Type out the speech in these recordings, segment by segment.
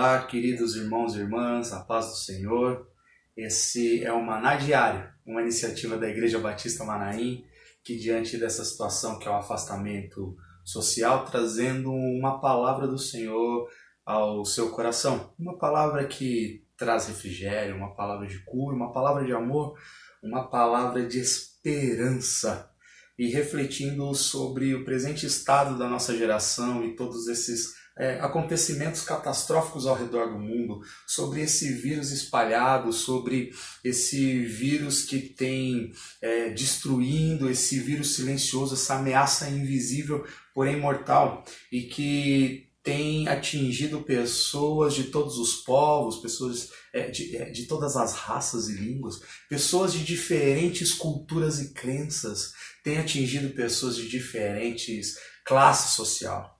Olá, queridos irmãos e irmãs, a paz do Senhor. Esse é o Maná Diário, uma iniciativa da Igreja Batista Manaim, que diante dessa situação que é o afastamento social, trazendo uma palavra do Senhor ao seu coração. Uma palavra que traz refrigério, uma palavra de cura, uma palavra de amor, uma palavra de esperança. E refletindo sobre o presente estado da nossa geração e todos esses é, acontecimentos catastróficos ao redor do mundo, sobre esse vírus espalhado, sobre esse vírus que tem é, destruindo, esse vírus silencioso, essa ameaça invisível, porém mortal, e que tem atingido pessoas de todos os povos, pessoas é, de, é, de todas as raças e línguas, pessoas de diferentes culturas e crenças, tem atingido pessoas de diferentes classes social.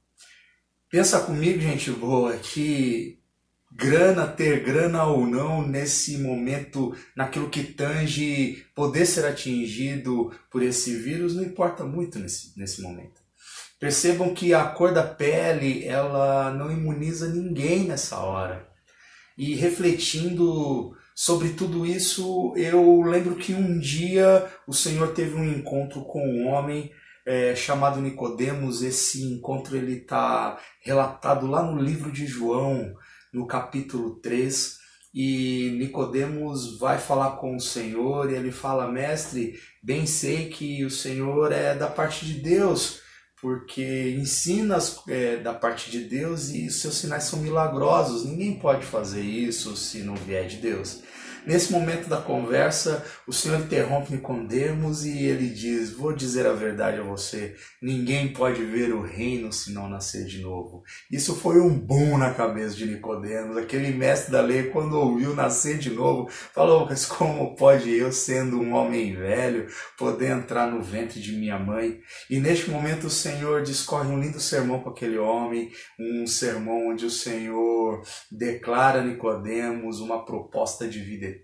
Pensa comigo, gente boa, que grana, ter grana ou não nesse momento, naquilo que tange poder ser atingido por esse vírus, não importa muito nesse, nesse momento. Percebam que a cor da pele, ela não imuniza ninguém nessa hora. E refletindo sobre tudo isso, eu lembro que um dia o Senhor teve um encontro com um homem é, chamado Nicodemos. Esse encontro ele está relatado lá no livro de João, no capítulo 3. E Nicodemos vai falar com o Senhor e ele fala: Mestre, bem sei que o Senhor é da parte de Deus, porque ensinas é, da parte de Deus e seus sinais são milagrosos. Ninguém pode fazer isso se não vier de Deus. Nesse momento da conversa, o Senhor interrompe Nicodemos e ele diz: Vou dizer a verdade a você, ninguém pode ver o reino se não nascer de novo. Isso foi um boom na cabeça de Nicodemos. Aquele mestre da lei, quando ouviu nascer de novo, falou: Mas como pode eu, sendo um homem velho, poder entrar no ventre de minha mãe? E neste momento o Senhor discorre um lindo sermão para aquele homem, um sermão onde o Senhor declara a Nicodemos uma proposta de vida eterna.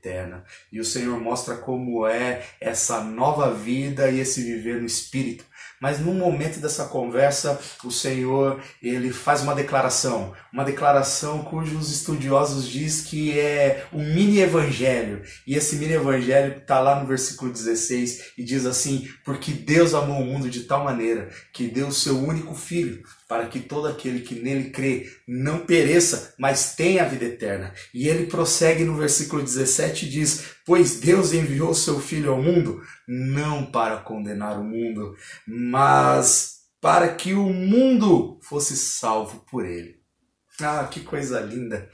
E o Senhor mostra como é essa nova vida e esse viver no espírito. Mas no momento dessa conversa, o Senhor, ele faz uma declaração, uma declaração cujos estudiosos diz que é um mini evangelho. E esse mini evangelho está lá no versículo 16 e diz assim: "Porque Deus amou o mundo de tal maneira que deu o seu único filho, para que todo aquele que nele crê não pereça, mas tenha a vida eterna. E ele prossegue no versículo 17 e diz: Pois Deus enviou seu Filho ao mundo, não para condenar o mundo, mas para que o mundo fosse salvo por ele. Ah, que coisa linda!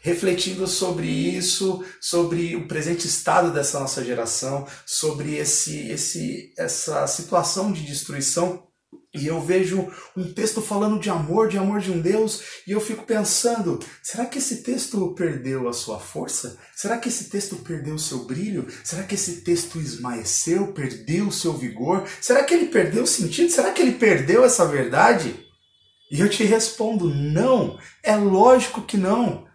Refletindo sobre isso, sobre o presente estado dessa nossa geração, sobre esse, esse, essa situação de destruição e eu vejo um texto falando de amor, de amor de um Deus, e eu fico pensando: será que esse texto perdeu a sua força? Será que esse texto perdeu o seu brilho? Será que esse texto esmaeceu, perdeu o seu vigor? Será que ele perdeu o sentido? Será que ele perdeu essa verdade? E eu te respondo: não, é lógico que não.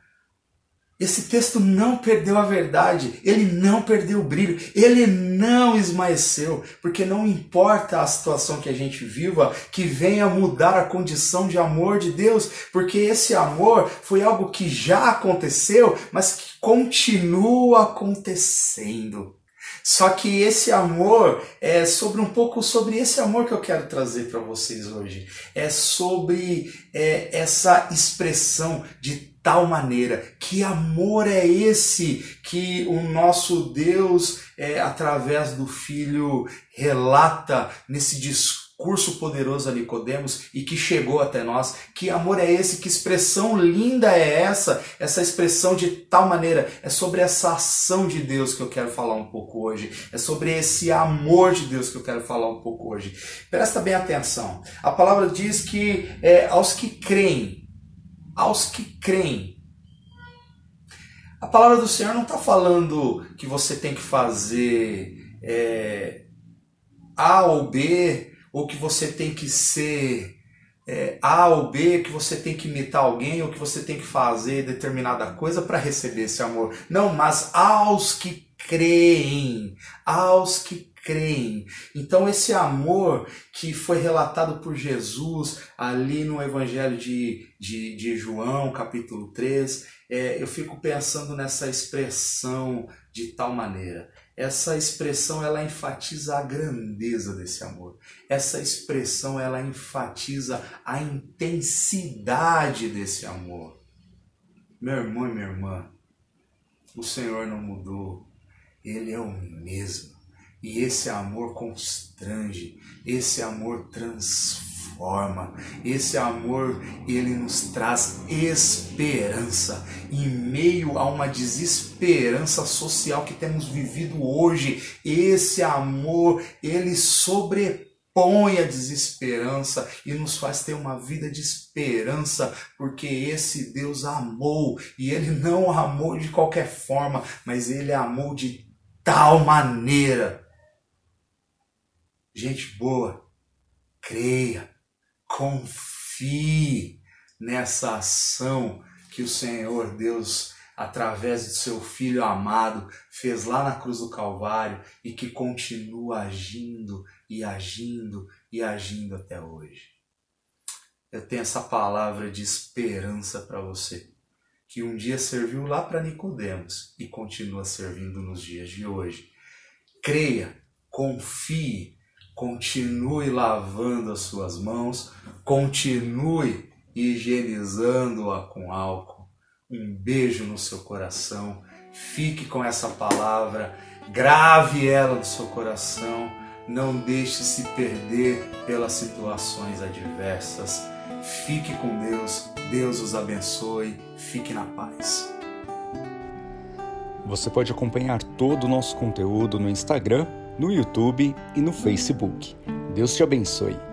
Esse texto não perdeu a verdade, ele não perdeu o brilho, ele não esmaeceu, porque não importa a situação que a gente viva, que venha mudar a condição de amor de Deus, porque esse amor foi algo que já aconteceu, mas que continua acontecendo. Só que esse amor é sobre um pouco sobre esse amor que eu quero trazer para vocês hoje. É sobre é, essa expressão de tal maneira. Que amor é esse que o nosso Deus, é, através do Filho, relata nesse discurso poderoso a Nicodemos e que chegou até nós? Que amor é esse? Que expressão linda é essa? Essa expressão de tal maneira é sobre essa ação de Deus que eu quero falar um pouco hoje. É sobre esse amor de Deus que eu quero falar um pouco hoje. Presta bem atenção. A palavra diz que é, aos que creem aos que creem. A palavra do Senhor não está falando que você tem que fazer é, A ou B, ou que você tem que ser é, A ou B, que você tem que imitar alguém, ou que você tem que fazer determinada coisa para receber esse amor. Não, mas aos que creem, aos que creem. Então, esse amor que foi relatado por Jesus ali no Evangelho de, de, de João, capítulo 3, é, eu fico pensando nessa expressão de tal maneira. Essa expressão ela enfatiza a grandeza desse amor. Essa expressão ela enfatiza a intensidade desse amor. Meu irmão e minha irmã, o Senhor não mudou. Ele é o mesmo. E esse amor constrange, esse amor transforma, esse amor ele nos traz esperança em meio a uma desesperança social que temos vivido hoje. Esse amor ele sobrepõe a desesperança e nos faz ter uma vida de esperança, porque esse Deus amou e ele não amou de qualquer forma, mas ele amou de tal maneira Gente boa, creia, confie nessa ação que o Senhor Deus, através de seu Filho amado, fez lá na cruz do Calvário e que continua agindo e agindo e agindo até hoje. Eu tenho essa palavra de esperança para você, que um dia serviu lá para Nicodemos e continua servindo nos dias de hoje. Creia, confie, continue lavando as suas mãos, continue higienizando-a com álcool. Um beijo no seu coração, fique com essa palavra, grave ela no seu coração, não deixe se perder pelas situações adversas. Fique com Deus, Deus os abençoe, fique na paz. Você pode acompanhar todo o nosso conteúdo no Instagram no YouTube e no Facebook. Deus te abençoe.